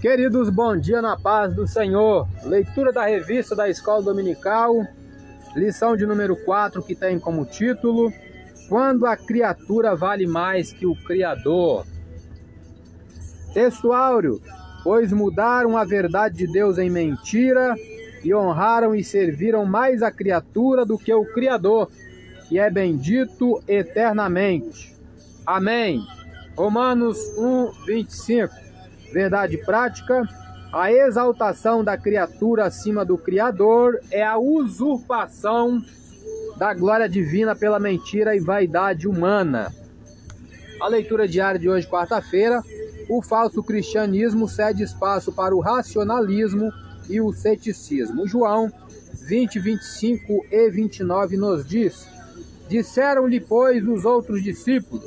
Queridos, bom dia na paz do Senhor. Leitura da revista da Escola Dominical, lição de número 4, que tem como título: Quando a criatura vale mais que o Criador. Texto áureo: Pois mudaram a verdade de Deus em mentira e honraram e serviram mais a criatura do que o Criador, que é bendito eternamente. Amém. Romanos 1, 25. Verdade prática: a exaltação da criatura acima do Criador é a usurpação da glória divina pela mentira e vaidade humana. A leitura diária de hoje, quarta-feira, o falso cristianismo cede espaço para o racionalismo e o ceticismo. João 20, 25 e 29 nos diz: Disseram-lhe, pois, os outros discípulos: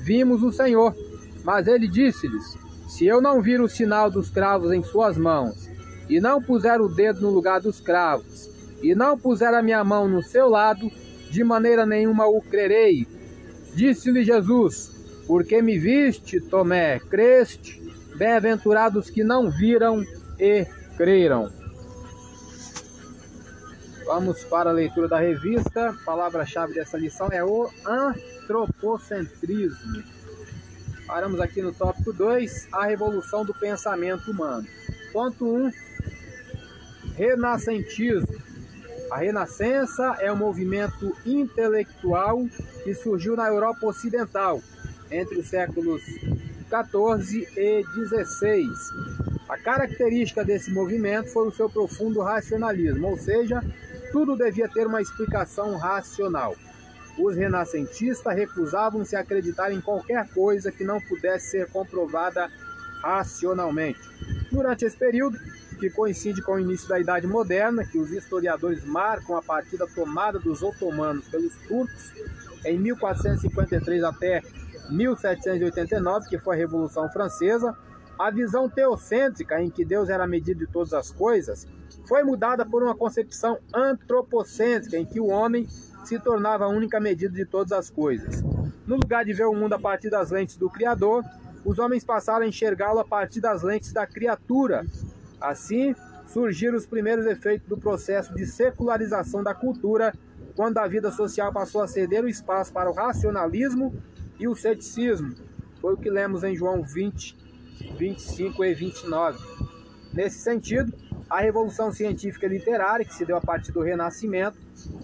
Vimos o Senhor. Mas ele disse-lhes: se eu não vir o sinal dos cravos em suas mãos, e não puser o dedo no lugar dos cravos, e não puser a minha mão no seu lado, de maneira nenhuma o crerei. Disse-lhe Jesus: Porque me viste, Tomé, creste, bem-aventurados que não viram e creram. Vamos para a leitura da revista. A palavra-chave dessa lição é o antropocentrismo. Paramos aqui no tópico 2, a revolução do pensamento humano. Ponto 1, um, renascentismo. A renascença é um movimento intelectual que surgiu na Europa Ocidental entre os séculos 14 e 16. A característica desse movimento foi o seu profundo racionalismo, ou seja, tudo devia ter uma explicação racional. Os renascentistas recusavam-se a acreditar em qualquer coisa que não pudesse ser comprovada racionalmente. Durante esse período, que coincide com o início da Idade Moderna, que os historiadores marcam a partir da tomada dos otomanos pelos turcos em 1453 até 1789, que foi a Revolução Francesa, a visão teocêntrica em que Deus era a medida de todas as coisas foi mudada por uma concepção antropocêntrica em que o homem se tornava a única medida de todas as coisas. No lugar de ver o mundo a partir das lentes do Criador, os homens passaram a enxergá-lo a partir das lentes da criatura. Assim, surgiram os primeiros efeitos do processo de secularização da cultura, quando a vida social passou a ceder o espaço para o racionalismo e o ceticismo. Foi o que lemos em João 20, 25 e 29. Nesse sentido, a revolução científica e literária, que se deu a partir do Renascimento,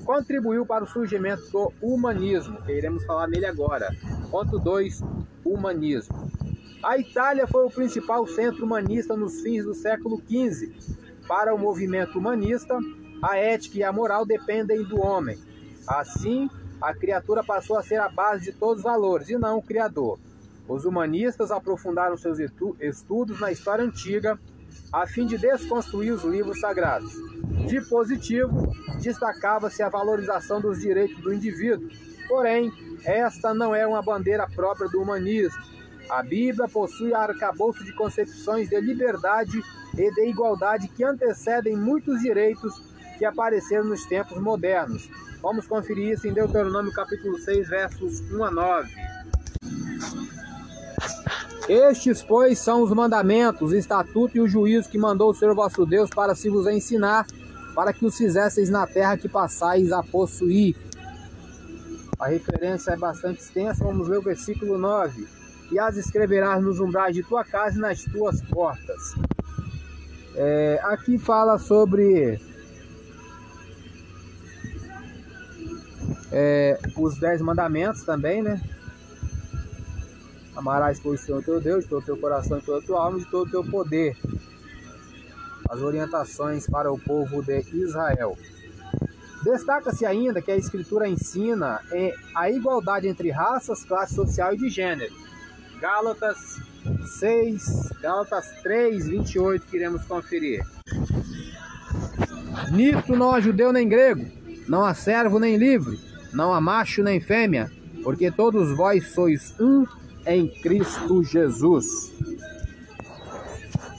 contribuiu para o surgimento do humanismo, que iremos falar nele agora. Ponto 2: Humanismo. A Itália foi o principal centro humanista nos fins do século XV. Para o movimento humanista, a ética e a moral dependem do homem. Assim, a criatura passou a ser a base de todos os valores e não o criador. Os humanistas aprofundaram seus estudos na história antiga a fim de desconstruir os livros sagrados. De positivo, destacava-se a valorização dos direitos do indivíduo. Porém, esta não é uma bandeira própria do humanismo. A Bíblia possui arcabouço de concepções de liberdade e de igualdade que antecedem muitos direitos que apareceram nos tempos modernos. Vamos conferir isso em Deuteronômio capítulo 6, versos 1 a 9. Estes, pois, são os mandamentos, o estatuto e o juízo que mandou o Senhor vosso Deus para se vos ensinar, para que os fizesseis na terra que passais a possuir. A referência é bastante extensa, vamos ler o versículo 9. E as escreverás nos umbrais de tua casa e nas tuas portas. É, aqui fala sobre é, os dez mandamentos também, né? Amarás, pois, o Senhor teu Deus, de todo o teu coração e toda tua alma, de todo o teu poder. As orientações para o povo de Israel. Destaca-se ainda que a Escritura ensina a igualdade entre raças, classe social e de gênero. Gálatas 6, Gálatas 3, 28, que iremos conferir. Nisto não há judeu nem grego, não há servo nem livre, não há macho nem fêmea, porque todos vós sois um em Cristo Jesus.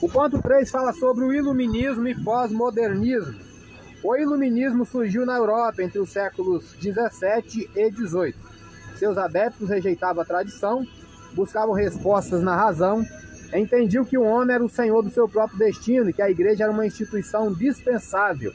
O ponto 3 fala sobre o iluminismo e pós-modernismo. O iluminismo surgiu na Europa entre os séculos 17 e 18. Seus adeptos rejeitavam a tradição, buscavam respostas na razão entendiam que o homem era o senhor do seu próprio destino e que a igreja era uma instituição dispensável.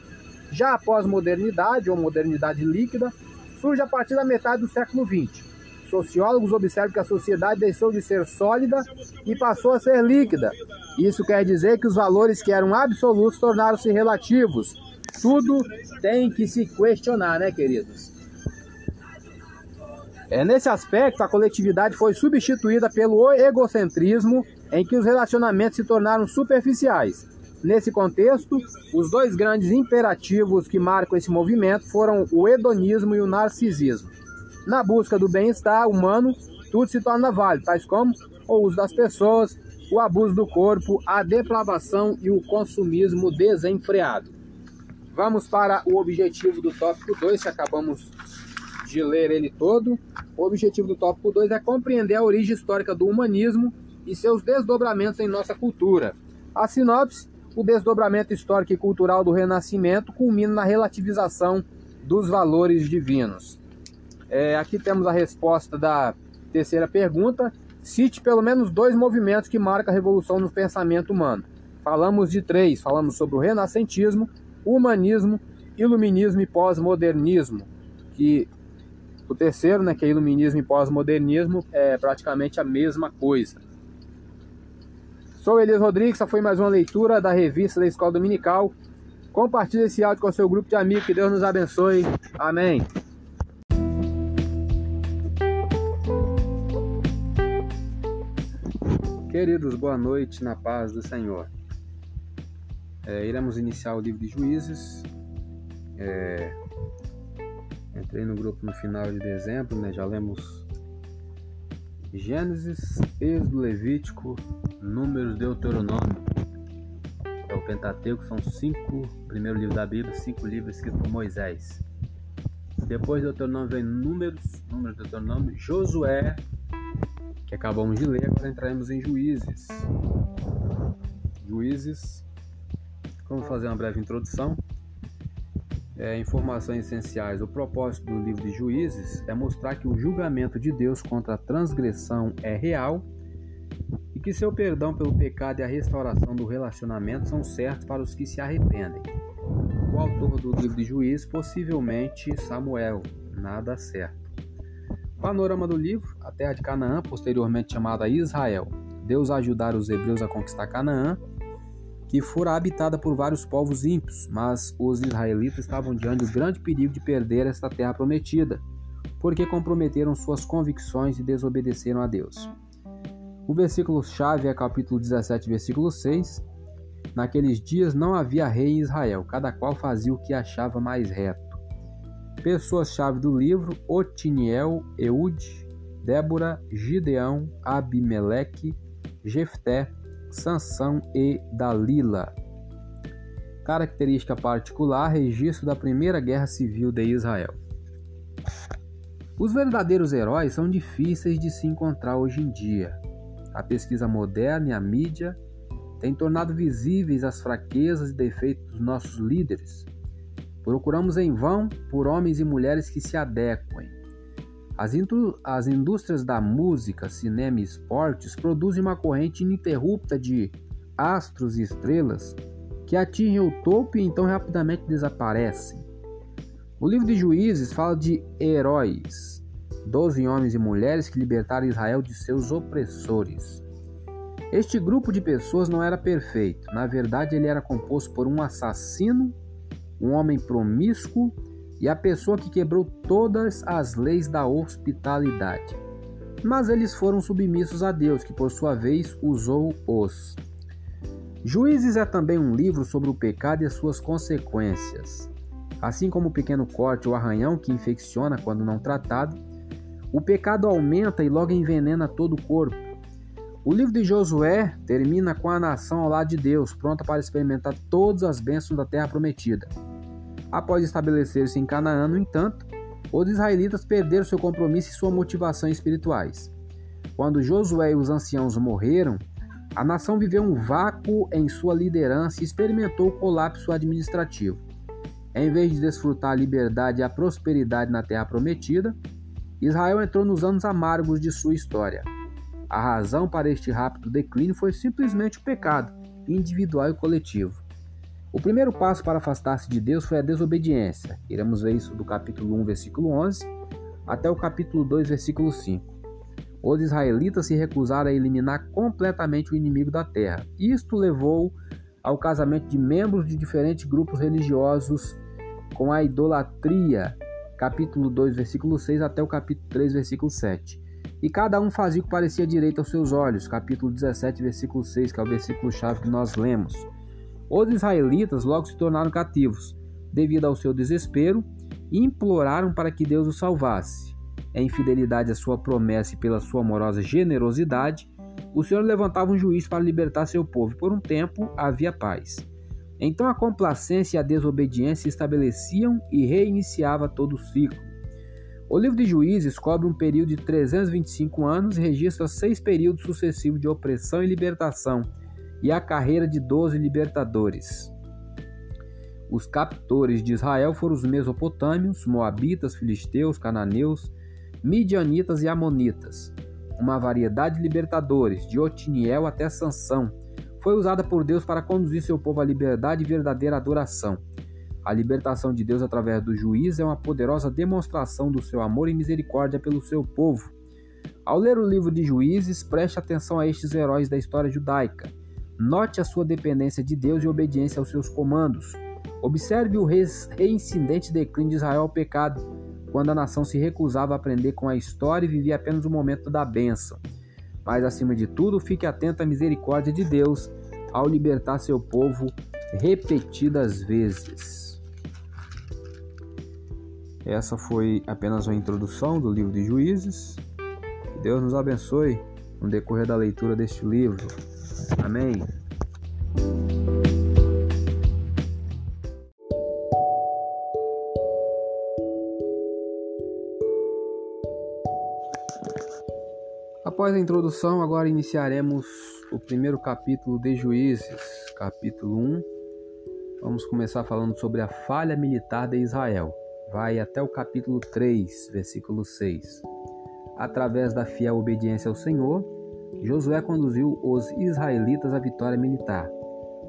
Já a pós-modernidade, ou modernidade líquida, surge a partir da metade do século XX. Sociólogos observam que a sociedade deixou de ser sólida e passou a ser líquida. Isso quer dizer que os valores que eram absolutos tornaram-se relativos. Tudo tem que se questionar, né, queridos? É, nesse aspecto, a coletividade foi substituída pelo egocentrismo, em que os relacionamentos se tornaram superficiais. Nesse contexto, os dois grandes imperativos que marcam esse movimento foram o hedonismo e o narcisismo. Na busca do bem-estar humano, tudo se torna válido, tais como o uso das pessoas, o abuso do corpo, a depravação e o consumismo desenfreado. Vamos para o objetivo do tópico 2, que acabamos de ler ele todo. O objetivo do tópico 2 é compreender a origem histórica do humanismo e seus desdobramentos em nossa cultura. A sinopse: o desdobramento histórico e cultural do Renascimento culmina na relativização dos valores divinos. É, aqui temos a resposta da terceira pergunta. Cite pelo menos dois movimentos que marcam a revolução no pensamento humano. Falamos de três: falamos sobre o renascentismo, humanismo, iluminismo e pós-modernismo, que o terceiro, né, que é iluminismo e pós-modernismo, é praticamente a mesma coisa. Sou Elias Rodrigues, essa foi mais uma leitura da revista da Escola Dominical. Compartilhe esse áudio com o seu grupo de amigos, que Deus nos abençoe. Amém. Queridos, boa noite na paz do Senhor. É, iremos iniciar o livro de Juízes. É, Entrei no grupo no final de dezembro, né? Já lemos Gênesis, Êxodo, Levítico, Números, Deuteronômio. É o Pentateuco, são cinco, primeiro livro da Bíblia, cinco livros escritos por Moisés. Depois de Deuteronômio vem Números, Números, Deuteronômio, Josué, que acabamos de ler, agora entraremos em Juízes. Juízes, vamos fazer uma breve introdução é, informações essenciais. O propósito do livro de Juízes é mostrar que o julgamento de Deus contra a transgressão é real e que seu perdão pelo pecado e a restauração do relacionamento são certos para os que se arrependem. O autor do livro de Juízes, possivelmente Samuel, nada certo. Panorama do livro: a terra de Canaã, posteriormente chamada Israel. Deus ajudar os hebreus a conquistar Canaã que fora habitada por vários povos ímpios, mas os israelitas estavam diante do grande perigo de perder esta terra prometida, porque comprometeram suas convicções e desobedeceram a Deus. O versículo-chave é capítulo 17, versículo 6. Naqueles dias não havia rei em Israel, cada qual fazia o que achava mais reto. Pessoas-chave do livro: Otiniel, Eude, Débora, Gideão, Abimeleque, Jefté, Sansão e Dalila. Característica particular: registro da Primeira Guerra Civil de Israel. Os verdadeiros heróis são difíceis de se encontrar hoje em dia. A pesquisa moderna e a mídia têm tornado visíveis as fraquezas e defeitos dos nossos líderes. Procuramos em vão por homens e mulheres que se adequem as, as indústrias da música, cinema e esportes produzem uma corrente ininterrupta de astros e estrelas que atingem o topo e então rapidamente desaparecem. O livro de Juízes fala de heróis, doze homens e mulheres que libertaram Israel de seus opressores. Este grupo de pessoas não era perfeito, na verdade, ele era composto por um assassino, um homem promíscuo e a pessoa que quebrou todas as leis da hospitalidade. Mas eles foram submissos a Deus, que por sua vez usou-os. Juízes é também um livro sobre o pecado e as suas consequências. Assim como o pequeno corte ou arranhão que infecciona quando não tratado, o pecado aumenta e logo envenena todo o corpo. O livro de Josué termina com a nação ao lado de Deus, pronta para experimentar todas as bênçãos da terra prometida. Após estabelecer-se em Canaã, no entanto, os israelitas perderam seu compromisso e sua motivação espirituais. Quando Josué e os anciãos morreram, a nação viveu um vácuo em sua liderança e experimentou o colapso administrativo. Em vez de desfrutar a liberdade e a prosperidade na terra prometida, Israel entrou nos anos amargos de sua história. A razão para este rápido declínio foi simplesmente o pecado, individual e coletivo. O primeiro passo para afastar-se de Deus foi a desobediência. Iremos ver isso do capítulo 1, versículo 11, até o capítulo 2, versículo 5. Os israelitas se recusaram a eliminar completamente o inimigo da terra. Isto levou ao casamento de membros de diferentes grupos religiosos com a idolatria, capítulo 2, versículo 6 até o capítulo 3, versículo 7. E cada um fazia o que parecia direito aos seus olhos, capítulo 17, versículo 6, que é o versículo chave que nós lemos. Os israelitas logo se tornaram cativos, devido ao seu desespero, e imploraram para que Deus os salvasse. Em fidelidade à sua promessa e pela sua amorosa generosidade, o Senhor levantava um juiz para libertar seu povo. Por um tempo havia paz. Então a complacência e a desobediência se estabeleciam e reiniciava todo o ciclo. O livro de Juízes cobre um período de 325 anos e registra seis períodos sucessivos de opressão e libertação, e a carreira de doze libertadores. Os captores de Israel foram os mesopotâmios, moabitas, filisteus, cananeus, midianitas e amonitas. Uma variedade de libertadores, de Otiniel até Sansão, foi usada por Deus para conduzir seu povo à liberdade e verdadeira adoração. A libertação de Deus através do juiz é uma poderosa demonstração do seu amor e misericórdia pelo seu povo. Ao ler o livro de Juízes, preste atenção a estes heróis da história judaica. Note a sua dependência de Deus e obediência aos seus comandos. Observe o reincidente declínio de Israel ao pecado, quando a nação se recusava a aprender com a história e vivia apenas o momento da bênção. Mas, acima de tudo, fique atento à misericórdia de Deus ao libertar seu povo repetidas vezes. Essa foi apenas uma introdução do livro de Juízes. Que Deus nos abençoe no decorrer da leitura deste livro. Amém. Após a introdução, agora iniciaremos o primeiro capítulo de Juízes, capítulo 1. Vamos começar falando sobre a falha militar de Israel. Vai até o capítulo 3, versículo 6. Através da fiel obediência ao Senhor, Josué conduziu os israelitas à vitória militar.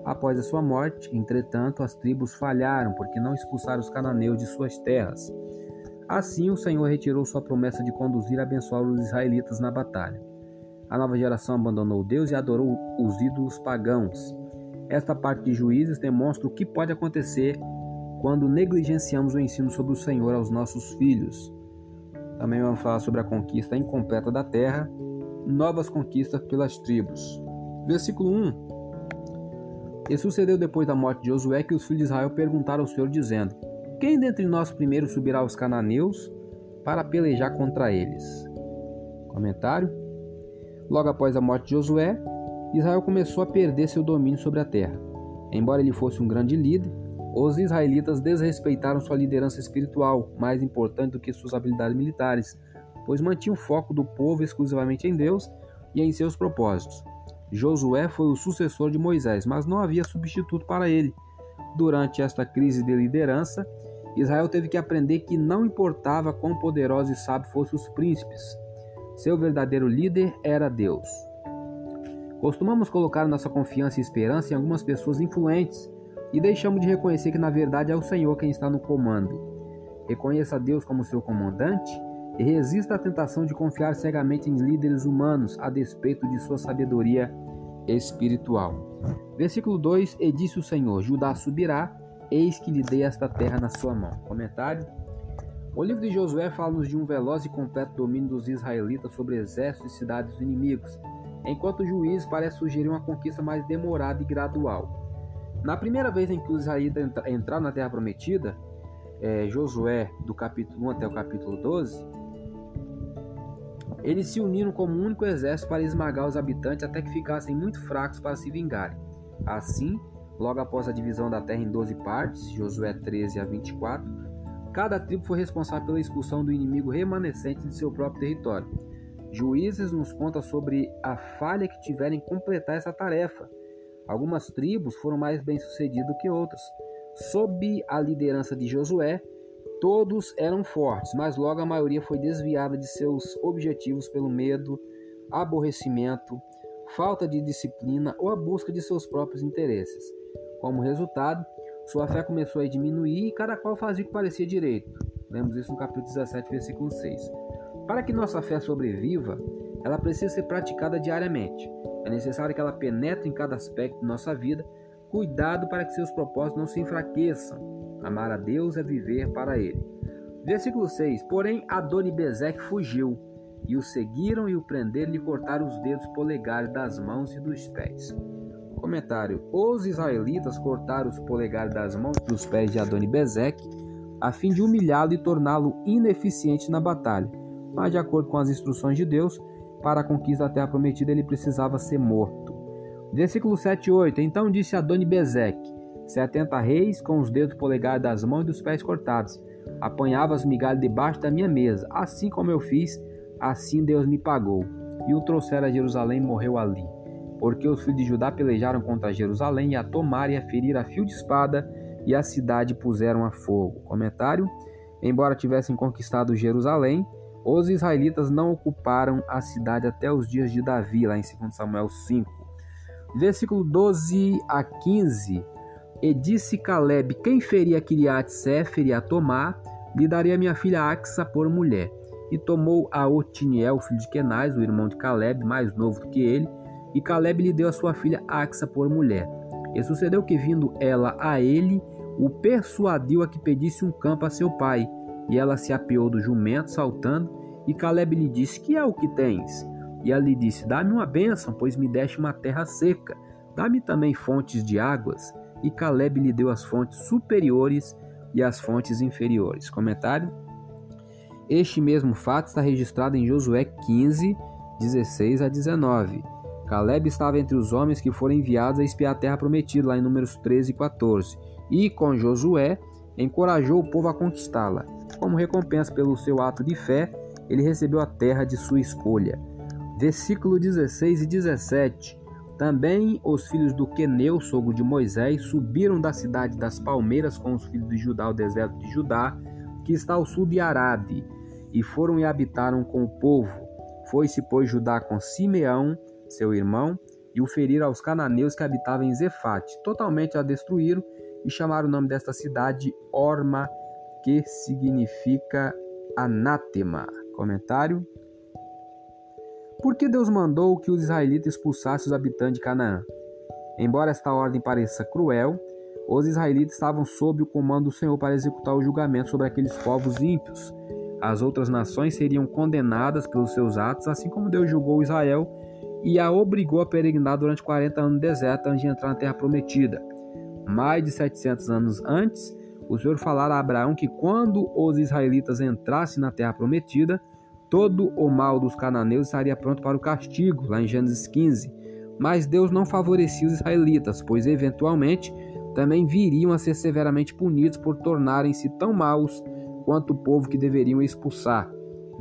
Após a sua morte, entretanto, as tribos falharam porque não expulsaram os cananeus de suas terras. Assim, o Senhor retirou sua promessa de conduzir e abençoar os israelitas na batalha. A nova geração abandonou Deus e adorou os ídolos pagãos. Esta parte de Juízes demonstra o que pode acontecer quando negligenciamos o ensino sobre o Senhor aos nossos filhos. Também vamos falar sobre a conquista incompleta da terra novas conquistas pelas tribos. Versículo 1 E sucedeu depois da morte de Josué que os filhos de Israel perguntaram ao Senhor, dizendo: Quem dentre nós primeiro subirá aos cananeus para pelejar contra eles? Comentário: Logo após a morte de Josué, Israel começou a perder seu domínio sobre a terra. Embora ele fosse um grande líder, os israelitas desrespeitaram sua liderança espiritual, mais importante do que suas habilidades militares pois mantinha o foco do povo exclusivamente em Deus e em seus propósitos. Josué foi o sucessor de Moisés, mas não havia substituto para ele. Durante esta crise de liderança, Israel teve que aprender que não importava quão poderosos e sábios fossem os príncipes, seu verdadeiro líder era Deus. Costumamos colocar nossa confiança e esperança em algumas pessoas influentes e deixamos de reconhecer que na verdade é o Senhor quem está no comando. Reconheça Deus como seu comandante e resista à tentação de confiar cegamente em líderes humanos a despeito de sua sabedoria espiritual. Versículo 2: E disse o Senhor: Judá subirá, eis que lhe dei esta terra na sua mão. Comentário: O livro de Josué fala-nos de um veloz e completo domínio dos israelitas sobre exércitos e cidades inimigos, enquanto o juiz parece sugerir uma conquista mais demorada e gradual. Na primeira vez em que os israelitas entraram na terra prometida, é, Josué, do capítulo 1 até o capítulo 12, eles se uniram como um único exército para esmagar os habitantes até que ficassem muito fracos para se vingarem. Assim, logo após a divisão da terra em 12 partes, Josué 13 a 24, cada tribo foi responsável pela expulsão do inimigo remanescente de seu próprio território. Juízes nos conta sobre a falha que tiveram em completar essa tarefa. Algumas tribos foram mais bem-sucedidas que outras. Sob a liderança de Josué, Todos eram fortes, mas logo a maioria foi desviada de seus objetivos pelo medo aborrecimento, falta de disciplina ou a busca de seus próprios interesses. Como resultado, sua fé começou a diminuir e cada qual fazia o que parecia direito. Lemos isso no capítulo 17, versículo 6. Para que nossa fé sobreviva, ela precisa ser praticada diariamente. É necessário que ela penetre em cada aspecto de nossa vida, cuidado para que seus propósitos não se enfraqueçam. Amar a Deus é viver para Ele. Versículo 6: Porém, Adonibezeque fugiu, e o seguiram e o prenderam e lhe cortaram os dedos polegares das mãos e dos pés. Comentário: Os israelitas cortaram os polegares das mãos e dos pés de Adonibezeque a fim de humilhá-lo e torná-lo ineficiente na batalha. Mas, de acordo com as instruções de Deus, para a conquista da terra prometida ele precisava ser morto. Versículo 7 e 8: Então disse Adonibezeque: Setenta reis com os dedos polegares das mãos e dos pés cortados. Apanhava as migalhas debaixo da minha mesa. Assim como eu fiz, assim Deus me pagou. E o trouxeram a Jerusalém e morreu ali. Porque os filhos de Judá pelejaram contra Jerusalém e a tomaram e a feriram a fio de espada e a cidade puseram a fogo. Comentário: Embora tivessem conquistado Jerusalém, os israelitas não ocuparam a cidade até os dias de Davi, lá em 2 Samuel 5. Versículo 12 a 15. E disse Caleb: Quem feria Kiriat Sefer e a Tomar, lhe daria minha filha Axa por mulher. E tomou a Otiniel, filho de Kenaz, o irmão de Caleb, mais novo do que ele, e Caleb lhe deu a sua filha Axa por mulher. E sucedeu que, vindo ela a ele, o persuadiu a que pedisse um campo a seu pai. E ela se apeou do jumento, saltando, e Caleb lhe disse: Que é o que tens? E ela lhe disse: Dá-me uma bênção, pois me deste uma terra seca. Dá-me também fontes de águas. E Caleb lhe deu as fontes superiores e as fontes inferiores. Comentário: Este mesmo fato está registrado em Josué 15, 16 a 19. Caleb estava entre os homens que foram enviados a espiar a terra prometida, lá em Números 13 e 14. E com Josué encorajou o povo a conquistá-la. Como recompensa pelo seu ato de fé, ele recebeu a terra de sua escolha. Versículo 16 e 17. Também os filhos do Queneu, sogro de Moisés, subiram da cidade das palmeiras com os filhos de Judá ao deserto de Judá, que está ao sul de Arade, e foram e habitaram com o povo. Foi-se, pois, Judá com Simeão, seu irmão, e o feriram aos cananeus que habitavam em Zefate. Totalmente a destruíram e chamaram o nome desta cidade Orma, que significa anátema. Comentário: Por que Deus mandou que os israelitas expulsassem os habitantes de Canaã? Embora esta ordem pareça cruel, os israelitas estavam sob o comando do Senhor para executar o julgamento sobre aqueles povos ímpios. As outras nações seriam condenadas pelos seus atos, assim como Deus julgou Israel e a obrigou a peregrinar durante 40 anos no deserto antes de entrar na terra prometida. Mais de 700 anos antes, o Senhor falara a Abraão que quando os israelitas entrassem na terra prometida, todo o mal dos cananeus estaria pronto para o castigo, lá em Gênesis 15. Mas Deus não favorecia os israelitas, pois eventualmente também viriam a ser severamente punidos por tornarem-se tão maus quanto o povo que deveriam expulsar.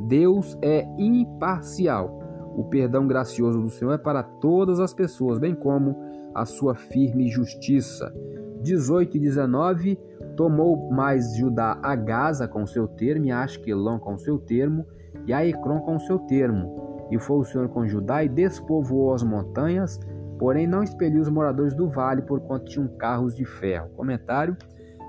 Deus é imparcial. O perdão gracioso do Senhor é para todas as pessoas, bem como a sua firme justiça. 18 e 19 Tomou mais Judá a Gaza com seu termo, e a Asquelon com seu termo, e a Ecrom com seu termo. E foi o Senhor com Judá e despovoou as montanhas, porém não expeliu os moradores do vale, porquanto tinham carros de ferro. Comentário: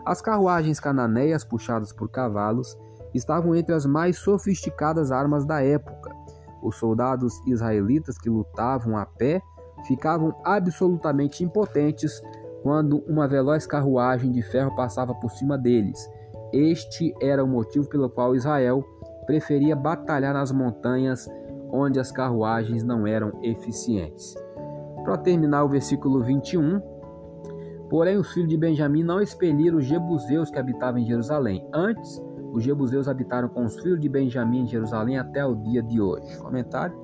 As carruagens cananeias, puxadas por cavalos, estavam entre as mais sofisticadas armas da época. Os soldados israelitas que lutavam a pé ficavam absolutamente impotentes quando uma veloz carruagem de ferro passava por cima deles. Este era o motivo pelo qual Israel preferia batalhar nas montanhas onde as carruagens não eram eficientes. Para terminar o versículo 21, porém os filhos de Benjamim não expeliram os jebuseus que habitavam em Jerusalém. Antes, os jebuseus habitaram com os filhos de Benjamim em Jerusalém até o dia de hoje. Comentário: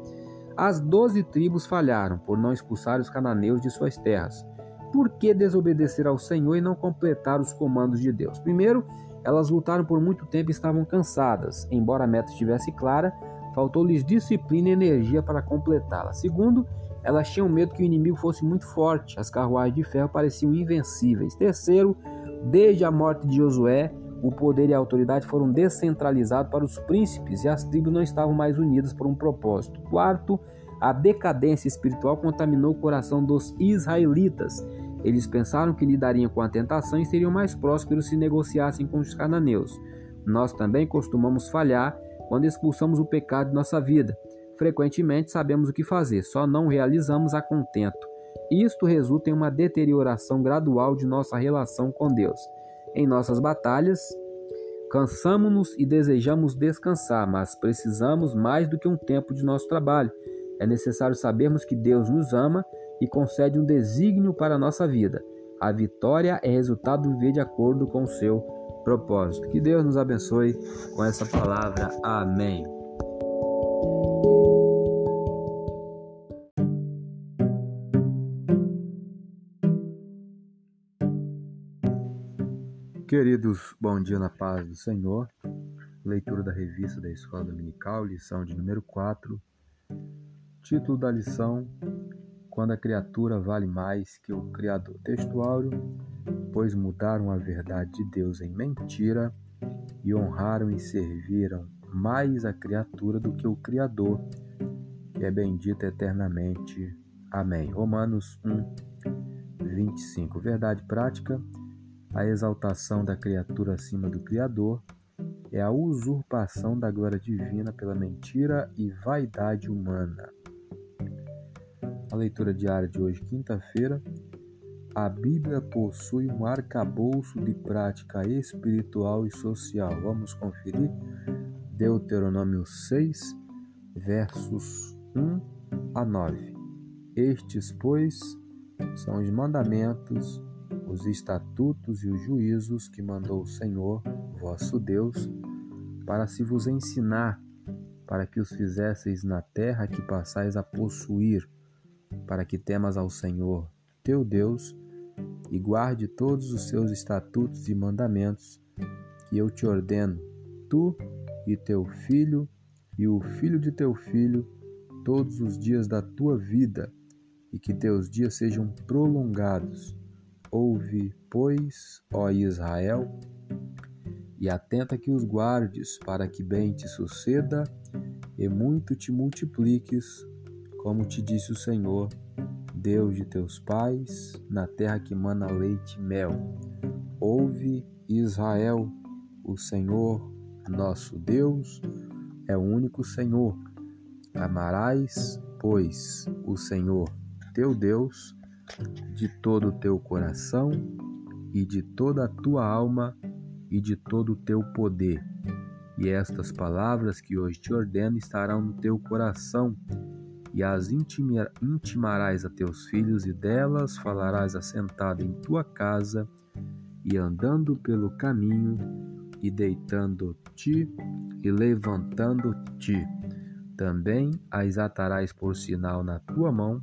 As doze tribos falharam por não expulsar os cananeus de suas terras. Por que desobedecer ao Senhor e não completar os comandos de Deus? Primeiro, elas lutaram por muito tempo e estavam cansadas. Embora a meta estivesse clara, faltou-lhes disciplina e energia para completá-la. Segundo, elas tinham medo que o inimigo fosse muito forte. As carruagens de ferro pareciam invencíveis. Terceiro, desde a morte de Josué, o poder e a autoridade foram descentralizados para os príncipes e as tribos não estavam mais unidas por um propósito. Quarto, A decadência espiritual contaminou o coração dos israelitas. Eles pensaram que lidariam com a tentação e seriam mais prósperos se negociassem com os cananeus. Nós também costumamos falhar quando expulsamos o pecado de nossa vida. Frequentemente sabemos o que fazer, só não realizamos a contento. Isto resulta em uma deterioração gradual de nossa relação com Deus. Em nossas batalhas, cansamos-nos e desejamos descansar, mas precisamos mais do que um tempo de nosso trabalho. É necessário sabermos que Deus nos ama e concede um desígnio para a nossa vida. A vitória é resultado de viver de acordo com o seu propósito. Que Deus nos abençoe com essa palavra. Amém. Queridos, bom dia na paz do Senhor. Leitura da revista da Escola Dominical, lição de número 4, Título da lição: Quando a criatura vale mais que o Criador. Textuário: Pois mudaram a verdade de Deus em mentira e honraram e serviram mais a criatura do que o Criador, que é bendito eternamente. Amém. Romanos 1, 25. Verdade prática: a exaltação da criatura acima do Criador é a usurpação da glória divina pela mentira e vaidade humana. A leitura diária de hoje, quinta-feira. A Bíblia possui um arcabouço de prática espiritual e social. Vamos conferir Deuteronômio 6, versos 1 a 9. Estes, pois, são os mandamentos, os estatutos e os juízos que mandou o Senhor, vosso Deus, para se vos ensinar, para que os fizesseis na terra que passais a possuir para que temas ao Senhor, teu Deus, e guarde todos os seus estatutos e mandamentos que eu te ordeno, tu e teu filho e o filho de teu filho, todos os dias da tua vida, e que teus dias sejam prolongados. Ouve, pois, ó Israel, e atenta que os guardes, para que bem te suceda e muito te multipliques como te disse o Senhor, Deus de teus pais, na terra que mana leite e mel. Ouve, Israel, o Senhor, nosso Deus, é o único Senhor. Amarás, pois, o Senhor, teu Deus, de todo o teu coração e de toda a tua alma e de todo o teu poder. E estas palavras que hoje te ordeno estarão no teu coração e as intimarás a teus filhos, e delas falarás assentado em tua casa, e andando pelo caminho, e deitando-te e levantando-te. Também as atarás por sinal na tua mão,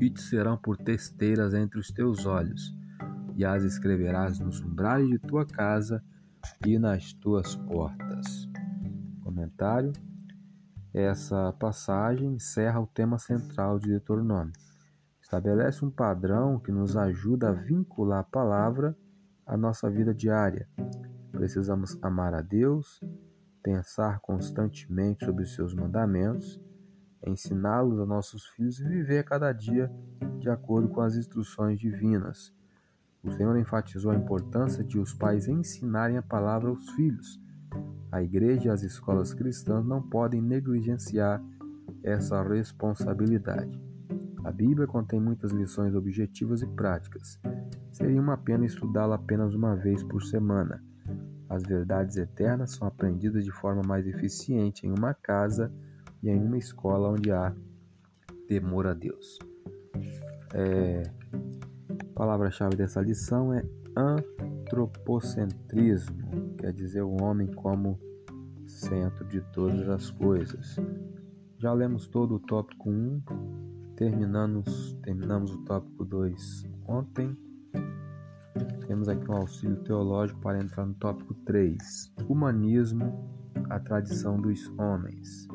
e te serão por testeiras entre os teus olhos, e as escreverás nos umbrais de tua casa e nas tuas portas. Comentário essa passagem encerra o tema central de Deuteronômio. Estabelece um padrão que nos ajuda a vincular a palavra à nossa vida diária. Precisamos amar a Deus, pensar constantemente sobre os seus mandamentos, ensiná-los a nossos filhos e viver cada dia de acordo com as instruções divinas. O Senhor enfatizou a importância de os pais ensinarem a palavra aos filhos a igreja e as escolas cristãs não podem negligenciar essa responsabilidade. A Bíblia contém muitas lições objetivas e práticas. Seria uma pena estudá-la apenas uma vez por semana. As verdades eternas são aprendidas de forma mais eficiente em uma casa e em uma escola onde há temor a Deus. É, a palavra-chave dessa lição é antropocentrismo, quer dizer o homem como centro de todas as coisas. Já lemos todo o tópico 1, terminamos, terminamos o tópico 2 ontem. Temos aqui um auxílio teológico para entrar no tópico 3, humanismo, a tradição dos homens.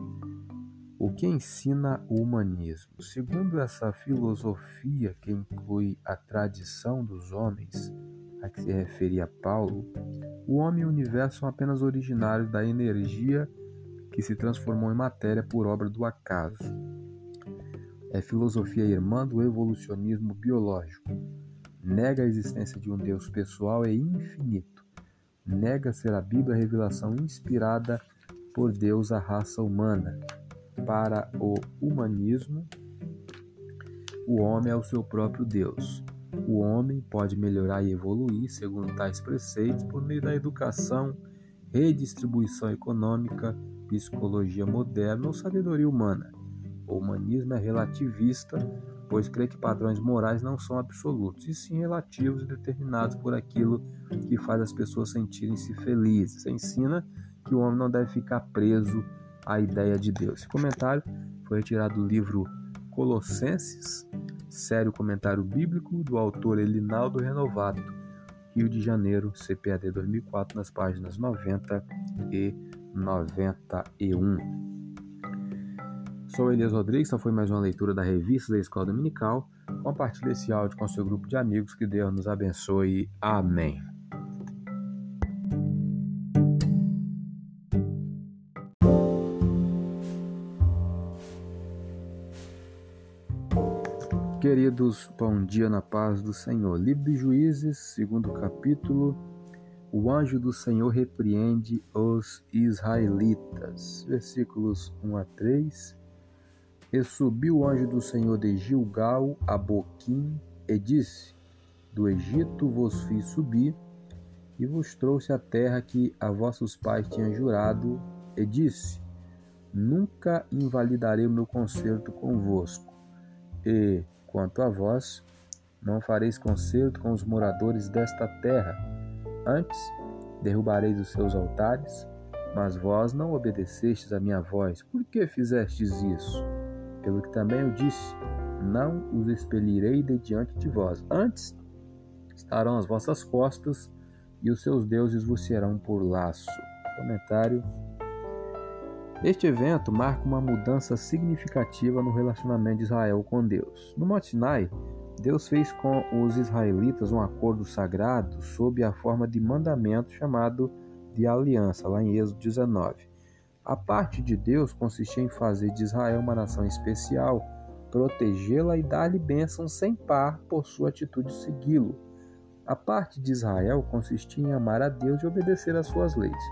O que ensina o humanismo? Segundo essa filosofia que inclui a tradição dos homens, a que se referia Paulo, o homem e o universo são apenas originários da energia que se transformou em matéria por obra do acaso. é filosofia irmã do evolucionismo biológico. Nega a existência de um Deus pessoal e infinito. Nega ser a Bíblia a revelação inspirada por Deus à raça humana. Para o humanismo, o homem é o seu próprio Deus. O homem pode melhorar e evoluir segundo tais preceitos por meio da educação, redistribuição econômica, psicologia moderna ou sabedoria humana. O humanismo é relativista, pois crê que padrões morais não são absolutos, e sim relativos e determinados por aquilo que faz as pessoas sentirem-se felizes. Ensina que o homem não deve ficar preso à ideia de Deus. Esse comentário foi retirado do livro Colossenses, sério comentário bíblico do autor Elinaldo Renovato, Rio de Janeiro, CPAD 2004, nas páginas 90 e 91. Sou Elias Rodrigues, essa foi mais uma leitura da revista da Escola Dominical. Compartilhe esse áudio com seu grupo de amigos, que Deus nos abençoe. Amém. Queridos, bom dia na paz do Senhor. Livro de Juízes, segundo capítulo. O anjo do Senhor repreende os israelitas. Versículos 1 a 3. E subiu o anjo do Senhor de Gilgal a Boquim e disse: Do Egito vos fiz subir e vos trouxe a terra que a vossos pais tinham jurado, e disse: Nunca invalidarei o meu concerto convosco. E Quanto a vós, não fareis concerto com os moradores desta terra. Antes, derrubareis os seus altares, mas vós não obedecestes à minha voz. Por que fizestes isso? Pelo que também eu disse: Não os expelirei de diante de vós. Antes estarão as vossas costas, e os seus deuses vos serão por laço. Comentário este evento marca uma mudança significativa no relacionamento de Israel com Deus. No Monte Sinai, Deus fez com os israelitas um acordo sagrado sob a forma de mandamento chamado de aliança, lá em Êxodo 19. A parte de Deus consistia em fazer de Israel uma nação especial, protegê-la e dar-lhe bênção sem par por sua atitude de segui-lo. A parte de Israel consistia em amar a Deus e obedecer às suas leis.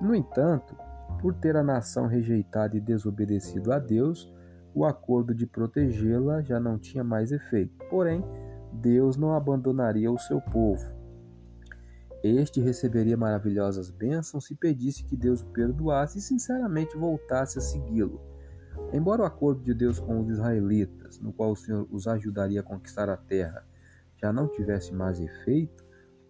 No entanto, por ter a nação rejeitado e desobedecido a Deus, o acordo de protegê-la já não tinha mais efeito. Porém, Deus não abandonaria o seu povo. Este receberia maravilhosas bênçãos se pedisse que Deus o perdoasse e sinceramente voltasse a segui-lo. Embora o acordo de Deus com os israelitas, no qual o Senhor os ajudaria a conquistar a terra, já não tivesse mais efeito,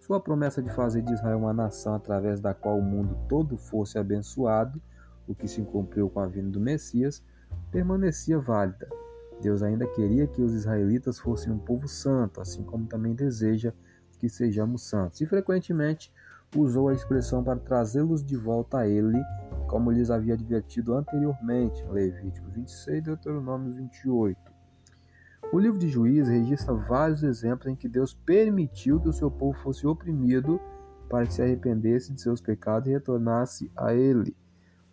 sua promessa de fazer de Israel uma nação através da qual o mundo todo fosse abençoado, o que se cumpriu com a vinda do Messias, permanecia válida. Deus ainda queria que os israelitas fossem um povo santo, assim como também deseja que sejamos santos. E frequentemente usou a expressão para trazê-los de volta a ele, como lhes havia advertido anteriormente, Levítico 26 e Deuteronômio 28. O livro de Juízes registra vários exemplos em que Deus permitiu que o seu povo fosse oprimido para que se arrependesse de seus pecados e retornasse a Ele.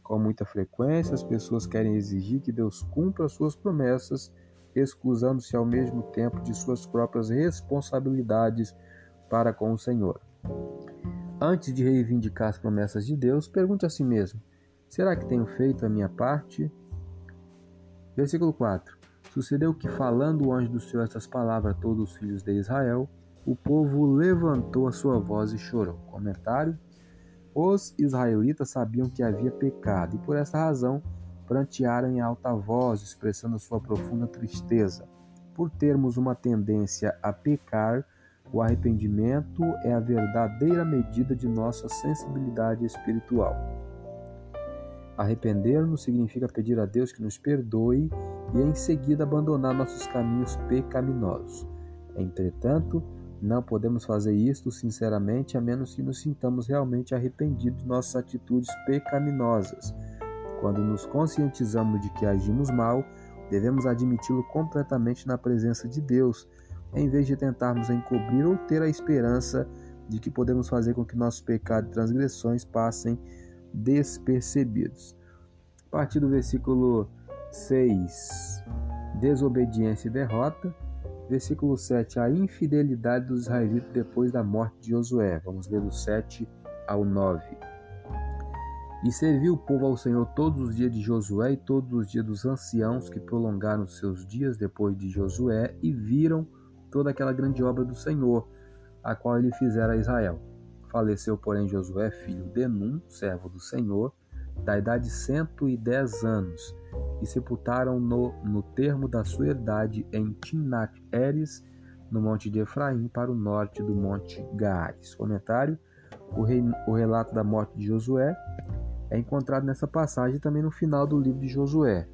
Com muita frequência, as pessoas querem exigir que Deus cumpra suas promessas, excusando-se ao mesmo tempo de suas próprias responsabilidades para com o Senhor. Antes de reivindicar as promessas de Deus, pergunte a si mesmo: será que tenho feito a minha parte? Versículo 4. Sucedeu que, falando o anjo do Senhor estas palavras a todos os filhos de Israel, o povo levantou a sua voz e chorou. Comentário: Os israelitas sabiam que havia pecado e, por essa razão, prantearam em alta voz, expressando sua profunda tristeza. Por termos uma tendência a pecar, o arrependimento é a verdadeira medida de nossa sensibilidade espiritual. Arrepender-nos significa pedir a Deus que nos perdoe e em seguida abandonar nossos caminhos pecaminosos. Entretanto, não podemos fazer isto sinceramente a menos que nos sintamos realmente arrependidos de nossas atitudes pecaminosas. Quando nos conscientizamos de que agimos mal, devemos admiti-lo completamente na presença de Deus, em vez de tentarmos encobrir ou ter a esperança de que podemos fazer com que nossos pecados e transgressões passem despercebidos. A partir do versículo 6, desobediência e derrota. Versículo 7, a infidelidade dos israelitas depois da morte de Josué. Vamos ler do 7 ao 9. E serviu o povo ao Senhor todos os dias de Josué e todos os dias dos anciãos que prolongaram seus dias depois de Josué e viram toda aquela grande obra do Senhor, a qual ele fizera a Israel. Faleceu, porém, Josué, filho de Num, servo do Senhor, da idade de cento e dez anos, e sepultaram-no no termo da sua idade em Timnat Eres, no monte de Efraim, para o norte do monte Gaares. Comentário: o, rei, o relato da morte de Josué é encontrado nessa passagem também no final do livro de Josué.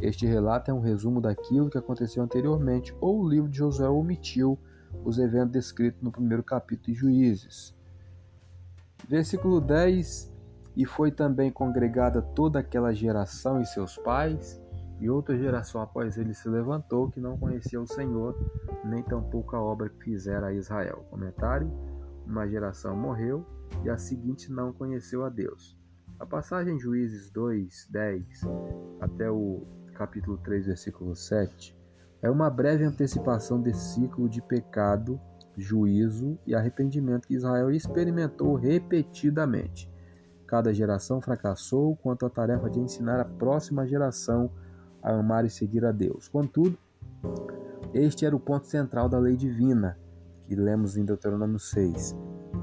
Este relato é um resumo daquilo que aconteceu anteriormente, ou o livro de Josué omitiu os eventos descritos no primeiro capítulo de Juízes. Versículo 10: E foi também congregada toda aquela geração e seus pais, e outra geração após ele se levantou, que não conhecia o Senhor, nem tampouco a obra que fizera a Israel. Comentário: Uma geração morreu, e a seguinte não conheceu a Deus. A passagem em Juízes 2, 10 até o capítulo 3, versículo 7 é uma breve antecipação desse ciclo de pecado, juízo e arrependimento que Israel experimentou repetidamente. Cada geração fracassou quanto à tarefa de ensinar a próxima geração a amar e seguir a Deus. Contudo, este era o ponto central da lei divina, que lemos em Deuteronômio 6.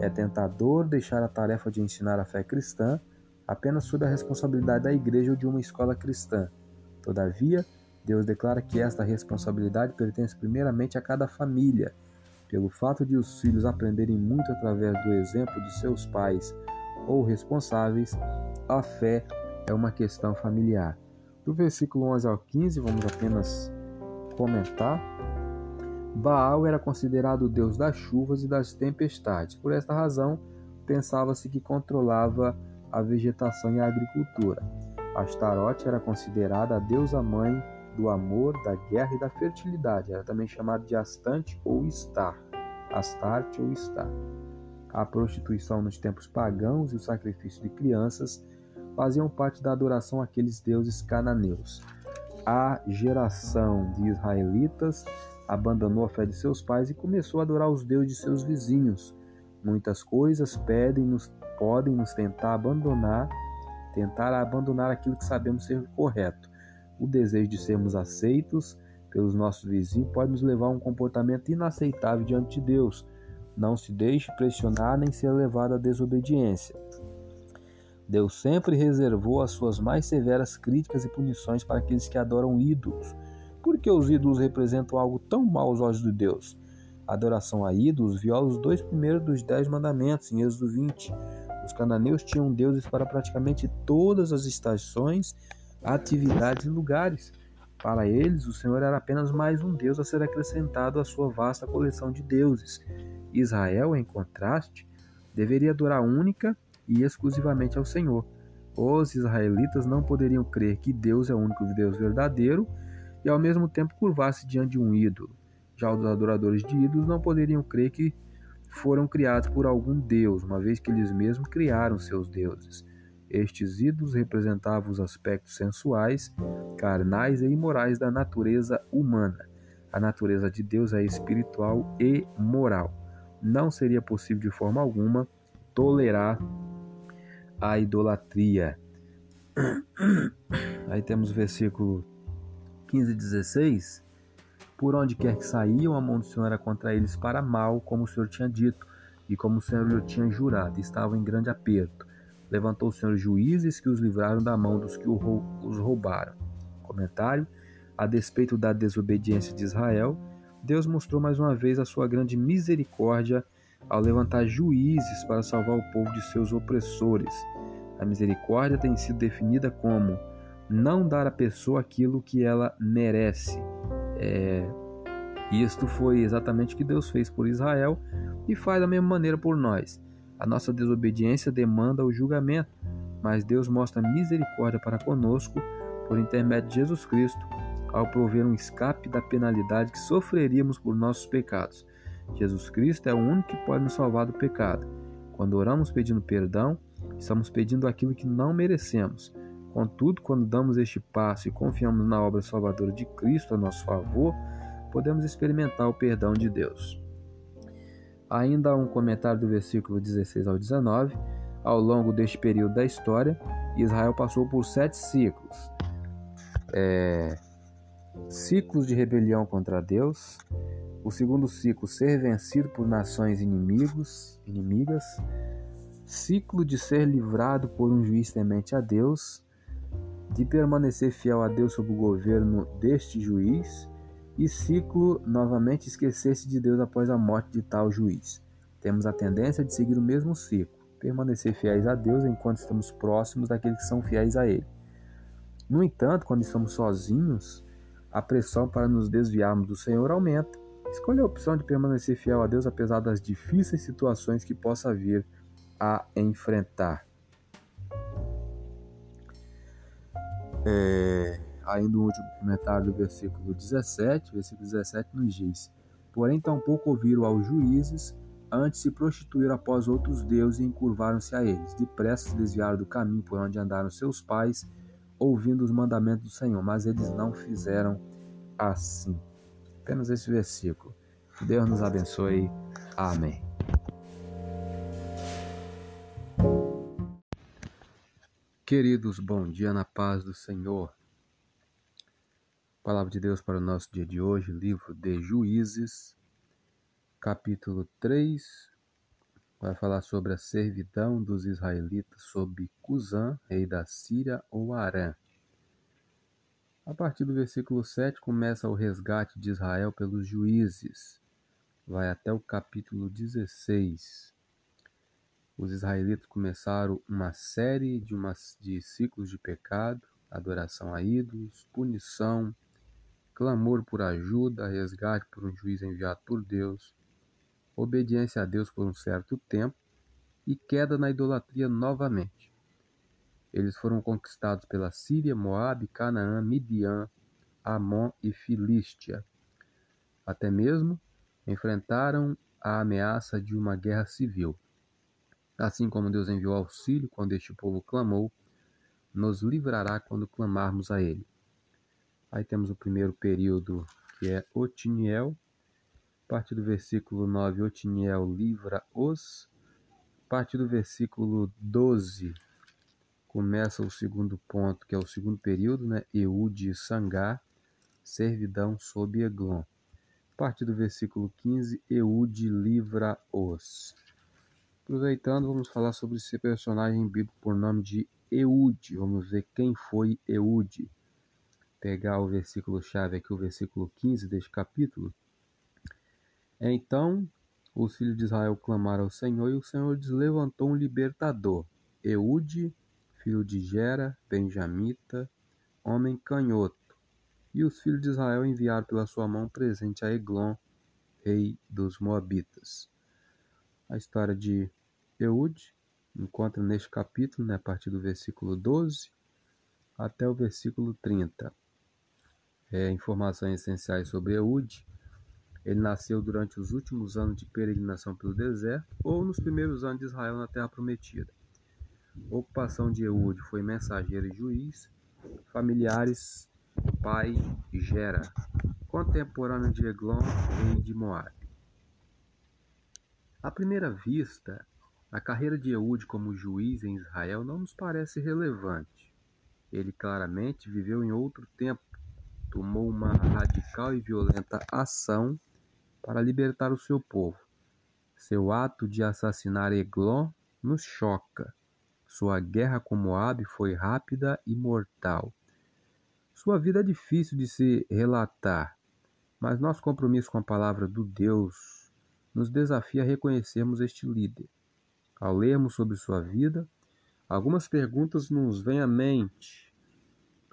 É tentador deixar a tarefa de ensinar a fé cristã apenas sob a responsabilidade da igreja ou de uma escola cristã. Todavia, Deus declara que esta responsabilidade pertence primeiramente a cada família. Pelo fato de os filhos aprenderem muito através do exemplo de seus pais ou responsáveis, a fé é uma questão familiar. Do versículo 11 ao 15, vamos apenas comentar. Baal era considerado o deus das chuvas e das tempestades. Por esta razão, pensava-se que controlava a vegetação e a agricultura. Astarote era considerada a deusa mãe do amor, da guerra e da fertilidade. Era também chamado de Astante ou Star. Astarte ou Star. A prostituição nos tempos pagãos e o sacrifício de crianças faziam parte da adoração àqueles deuses cananeus. A geração de israelitas abandonou a fé de seus pais e começou a adorar os deuses de seus vizinhos. Muitas coisas pedem nos, podem nos tentar abandonar, tentar abandonar aquilo que sabemos ser correto. O desejo de sermos aceitos pelos nossos vizinhos pode nos levar a um comportamento inaceitável diante de Deus. Não se deixe pressionar nem ser levado à desobediência. Deus sempre reservou as suas mais severas críticas e punições para aqueles que adoram ídolos. Por que os ídolos representam algo tão mau aos olhos de Deus? A adoração a ídolos viola os dois primeiros dos dez mandamentos, em Êxodo 20. Os cananeus tinham deuses para praticamente todas as estações atividades e lugares. Para eles, o Senhor era apenas mais um Deus a ser acrescentado à sua vasta coleção de deuses. Israel, em contraste, deveria adorar única e exclusivamente ao Senhor. Os israelitas não poderiam crer que Deus é o único Deus verdadeiro e ao mesmo tempo curvar-se diante de um ídolo. Já os adoradores de ídolos não poderiam crer que foram criados por algum Deus, uma vez que eles mesmos criaram seus deuses. Estes ídolos representavam os aspectos sensuais, carnais e imorais da natureza humana. A natureza de Deus é espiritual e moral. Não seria possível de forma alguma tolerar a idolatria. Aí temos o versículo 15 e 16. Por onde quer que saíam, a mão do Senhor era contra eles para mal, como o Senhor tinha dito, e como o Senhor lhe tinha jurado, estavam em grande aperto. Levantou o Senhor juízes que os livraram da mão dos que os roubaram. Comentário: A despeito da desobediência de Israel, Deus mostrou mais uma vez a sua grande misericórdia ao levantar juízes para salvar o povo de seus opressores. A misericórdia tem sido definida como não dar à pessoa aquilo que ela merece. É, isto foi exatamente o que Deus fez por Israel e faz da mesma maneira por nós. A nossa desobediência demanda o julgamento, mas Deus mostra misericórdia para conosco por intermédio de Jesus Cristo, ao prover um escape da penalidade que sofreríamos por nossos pecados. Jesus Cristo é o único que pode nos salvar do pecado. Quando oramos pedindo perdão, estamos pedindo aquilo que não merecemos. Contudo, quando damos este passo e confiamos na obra salvadora de Cristo a nosso favor, podemos experimentar o perdão de Deus. Ainda um comentário do versículo 16 ao 19. Ao longo deste período da história, Israel passou por sete ciclos. É, ciclos de rebelião contra Deus, o segundo ciclo ser vencido por nações inimigos, inimigas, ciclo de ser livrado por um juiz temente a Deus, de permanecer fiel a Deus sob o governo deste juiz, e ciclo novamente esquecer-se de Deus após a morte de tal juiz. Temos a tendência de seguir o mesmo ciclo, permanecer fiéis a Deus enquanto estamos próximos daqueles que são fiéis a Ele. No entanto, quando estamos sozinhos, a pressão para nos desviarmos do Senhor aumenta. Escolha a opção de permanecer fiel a Deus apesar das difíceis situações que possa vir a enfrentar. É, ainda o último comentário do versículo 17, versículo 17 nos diz: Porém, tampouco ouviram aos juízes, antes se prostituíram após outros deuses e encurvaram-se a eles. Depressa se desviaram do caminho por onde andaram seus pais, ouvindo os mandamentos do Senhor, mas eles não fizeram assim. Apenas esse versículo. Deus nos abençoe. Amém. Queridos, bom dia na paz do Senhor. Palavra de Deus para o nosso dia de hoje, livro de Juízes, capítulo 3, vai falar sobre a servidão dos israelitas sob Cusã, rei da Síria ou Arã. A partir do versículo 7 começa o resgate de Israel pelos juízes. Vai até o capítulo 16. Os israelitas começaram uma série de, uma, de ciclos de pecado, adoração a ídolos, punição, clamor por ajuda, resgate por um juiz enviado por Deus, obediência a Deus por um certo tempo e queda na idolatria novamente. Eles foram conquistados pela Síria, Moabe, Canaã, Midian, Amon e Filístia. Até mesmo enfrentaram a ameaça de uma guerra civil. Assim como Deus enviou auxílio quando este povo clamou, nos livrará quando clamarmos a Ele. Aí temos o primeiro período que é Otiniel. A partir do versículo 9, Otiniel livra-os. A partir do versículo 12, começa o segundo ponto, que é o segundo período, né? Eude Sangá, servidão sob Eglon. A partir do versículo 15, Eude livra-os. Aproveitando, vamos falar sobre esse personagem bíblico por nome de Eude. Vamos ver quem foi Eude. Pegar o versículo chave aqui, o versículo 15 deste capítulo. Então, os filhos de Israel clamaram ao Senhor e o Senhor lhes levantou um libertador, Eude, filho de Gera, benjamita, homem canhoto. E os filhos de Israel enviaram pela sua mão presente a Eglon, rei dos Moabitas. A história de Eude encontra neste capítulo, né, a partir do versículo 12 até o versículo 30. É, informações essenciais sobre Eude. Ele nasceu durante os últimos anos de peregrinação pelo deserto ou nos primeiros anos de Israel na Terra Prometida. Ocupação de Eude foi mensageiro e juiz. Familiares, pai Gera. Contemporâneo de Eglon, rei de Moab. À primeira vista, a carreira de Eude como juiz em Israel não nos parece relevante. Ele claramente viveu em outro tempo, tomou uma radical e violenta ação para libertar o seu povo. Seu ato de assassinar Eglon nos choca. Sua guerra com Moabe foi rápida e mortal. Sua vida é difícil de se relatar, mas nosso compromisso com a palavra do Deus nos desafia a reconhecermos este líder. Ao lermos sobre sua vida, algumas perguntas nos vêm à mente.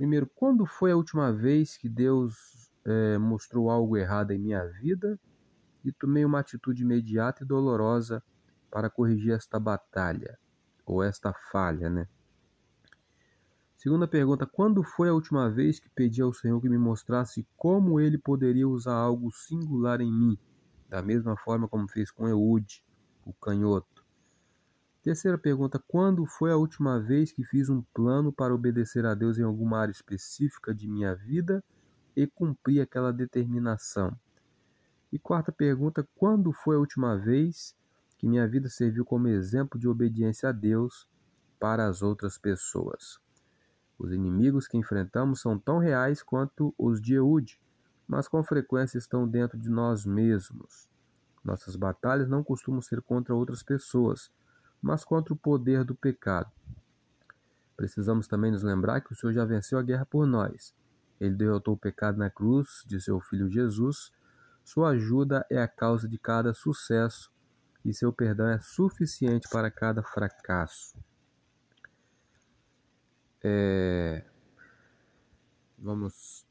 Primeiro, quando foi a última vez que Deus é, mostrou algo errado em minha vida e tomei uma atitude imediata e dolorosa para corrigir esta batalha? ou esta falha, né? Segunda pergunta: quando foi a última vez que pedi ao Senhor que me mostrasse como ele poderia usar algo singular em mim, da mesma forma como fez com Eude, o canhoto? Terceira pergunta: quando foi a última vez que fiz um plano para obedecer a Deus em alguma área específica de minha vida e cumprir aquela determinação? E quarta pergunta: quando foi a última vez que minha vida serviu como exemplo de obediência a Deus para as outras pessoas? Os inimigos que enfrentamos são tão reais quanto os de Eude, mas com frequência estão dentro de nós mesmos. Nossas batalhas não costumam ser contra outras pessoas, mas contra o poder do pecado. Precisamos também nos lembrar que o Senhor já venceu a guerra por nós. Ele derrotou o pecado na cruz de seu Filho Jesus. Sua ajuda é a causa de cada sucesso e seu perdão é suficiente para cada fracasso. É... Vamos.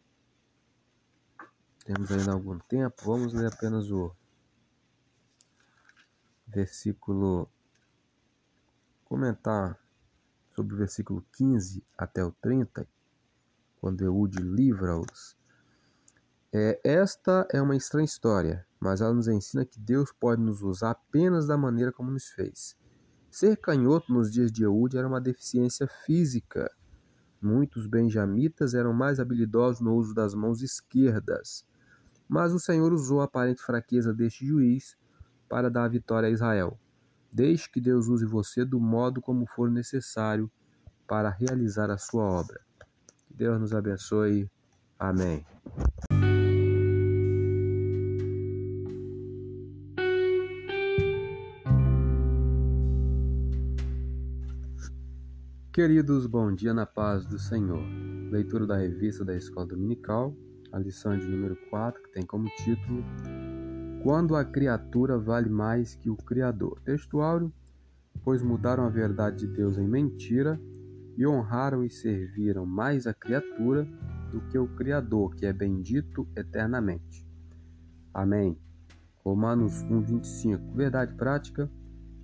Temos ainda algum tempo. Vamos ler apenas o versículo comentar sobre o versículo 15 até o 30, quando Eude livra-os. É, esta é uma estranha história, mas ela nos ensina que Deus pode nos usar apenas da maneira como nos fez. Ser canhoto nos dias de Eude era uma deficiência física. Muitos benjamitas eram mais habilidosos no uso das mãos esquerdas. Mas o Senhor usou a aparente fraqueza deste juiz para dar a vitória a Israel. Deixe que Deus use você do modo como for necessário para realizar a sua obra. Que Deus nos abençoe. Amém. Queridos, bom dia na paz do Senhor. Leitura da revista da Escola Dominical, a lição de número 4, que tem como título quando a criatura vale mais que o Criador. Textuário, pois mudaram a verdade de Deus em mentira e honraram e serviram mais a criatura do que o Criador, que é bendito eternamente. Amém. Romanos 1:25. Verdade prática: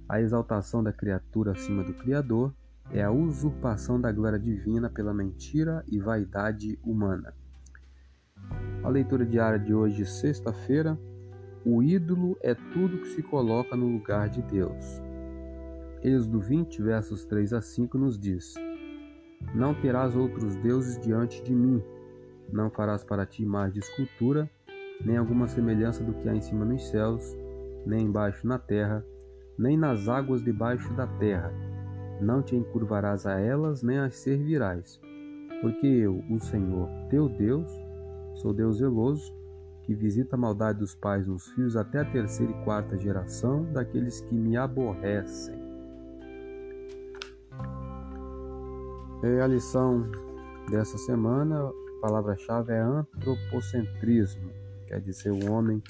a exaltação da criatura acima do Criador é a usurpação da glória divina pela mentira e vaidade humana. A leitura diária de hoje, sexta-feira, o ídolo é tudo que se coloca no lugar de Deus. Êxodo 20, versos 3 a 5 nos diz: Não terás outros deuses diante de mim, não farás para ti imagem de escultura, nem alguma semelhança do que há em cima nos céus, nem embaixo na terra, nem nas águas debaixo da terra. Não te encurvarás a elas, nem as servirás. Porque eu, o Senhor, teu Deus, sou Deus zeloso, que visita a maldade dos pais nos filhos até a terceira e quarta geração daqueles que me aborrecem. É a lição dessa semana, a palavra-chave é antropocentrismo, quer dizer o homem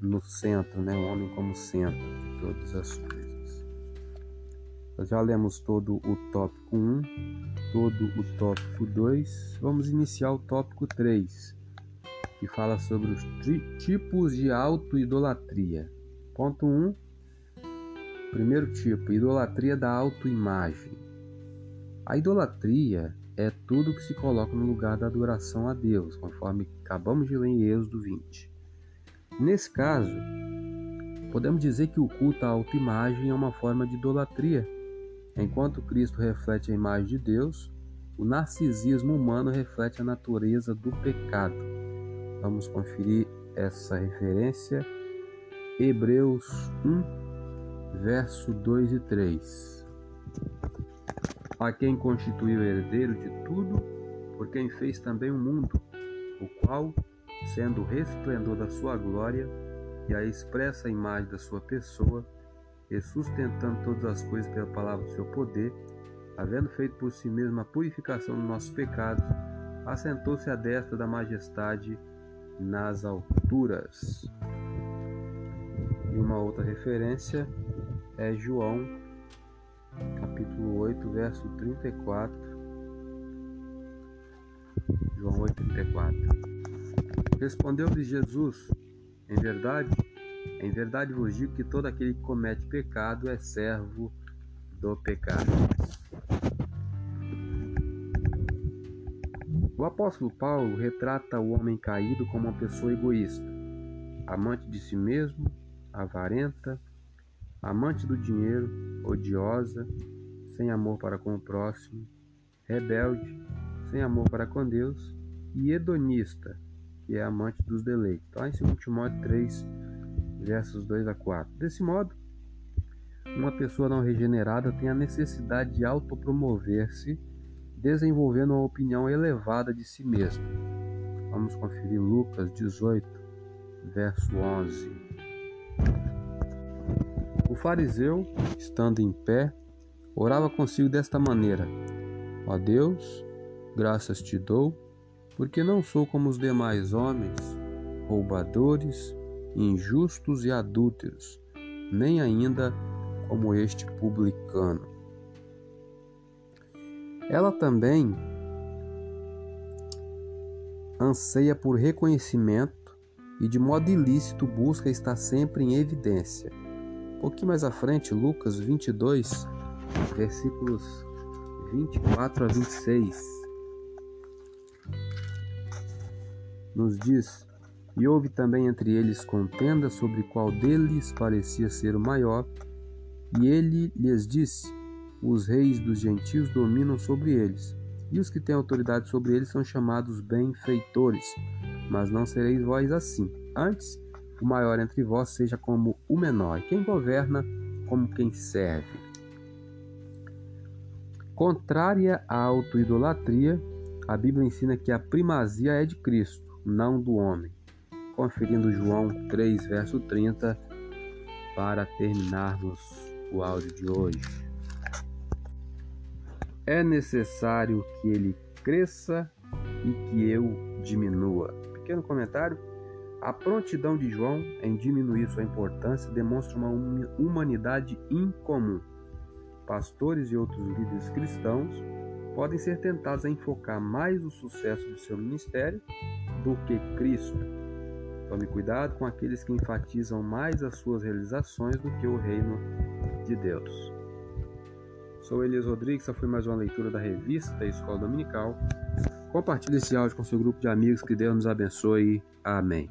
no centro, né? o homem como centro de todas as coisas. Nós já lemos todo o tópico 1, todo o tópico 2, vamos iniciar o tópico 3 que fala sobre os tipos de autoidolatria. Ponto 1. Um, primeiro tipo, idolatria da autoimagem. A idolatria é tudo que se coloca no lugar da adoração a Deus, conforme acabamos de ler em Êxodo 20. Nesse caso, podemos dizer que o culto à autoimagem é uma forma de idolatria. Enquanto Cristo reflete a imagem de Deus, o narcisismo humano reflete a natureza do pecado. Vamos conferir essa referência. Hebreus 1, verso 2 e 3. A quem constituiu herdeiro de tudo, por quem fez também o mundo, o qual, sendo o resplendor da sua glória e a expressa imagem da sua pessoa, e sustentando todas as coisas pela palavra do seu poder, havendo feito por si mesmo a purificação dos nossos pecados, assentou-se à destra da majestade nas alturas. E uma outra referência é João, capítulo 8, verso 34. João 8, 34. Respondeu-lhe Jesus: Em verdade, em verdade vos digo que todo aquele que comete pecado é servo do pecado. O apóstolo Paulo retrata o homem caído como uma pessoa egoísta, amante de si mesmo, avarenta, amante do dinheiro, odiosa, sem amor para com o próximo, rebelde, sem amor para com Deus, e hedonista, que é amante dos deleites. Está em 2 Timóteo 3, versos 2 a 4. Desse modo, uma pessoa não regenerada tem a necessidade de autopromover-se, desenvolvendo uma opinião elevada de si mesma. Vamos conferir Lucas 18, verso 11. O fariseu, estando em pé, orava consigo desta maneira: Ó Deus, graças te dou, porque não sou como os demais homens, roubadores, injustos e adúlteros, nem ainda como este publicano. Ela também anseia por reconhecimento e de modo ilícito busca estar sempre em evidência. Um pouquinho mais à frente, Lucas 22, versículos 24 a 26, nos diz: E houve também entre eles contenda sobre qual deles parecia ser o maior, e ele lhes disse: Os reis dos gentios dominam sobre eles, e os que têm autoridade sobre eles são chamados benfeitores. Mas não sereis vós assim. Antes, o maior entre vós seja como o menor, e quem governa como quem serve. Contrária à autoidolatria, a Bíblia ensina que a primazia é de Cristo, não do homem. Conferindo João 3, verso 30, para terminarmos o áudio de hoje. É necessário que ele cresça e que eu diminua. Pequeno comentário. A prontidão de João em diminuir sua importância demonstra uma humanidade incomum. Pastores e outros líderes cristãos podem ser tentados a enfocar mais o sucesso do seu ministério do que Cristo. Tome cuidado com aqueles que enfatizam mais as suas realizações do que o reino de Deus. Sou Elias Rodrigues, essa foi mais uma leitura da revista da Escola Dominical. Compartilhe esse áudio com seu grupo de amigos, que Deus nos abençoe. Amém.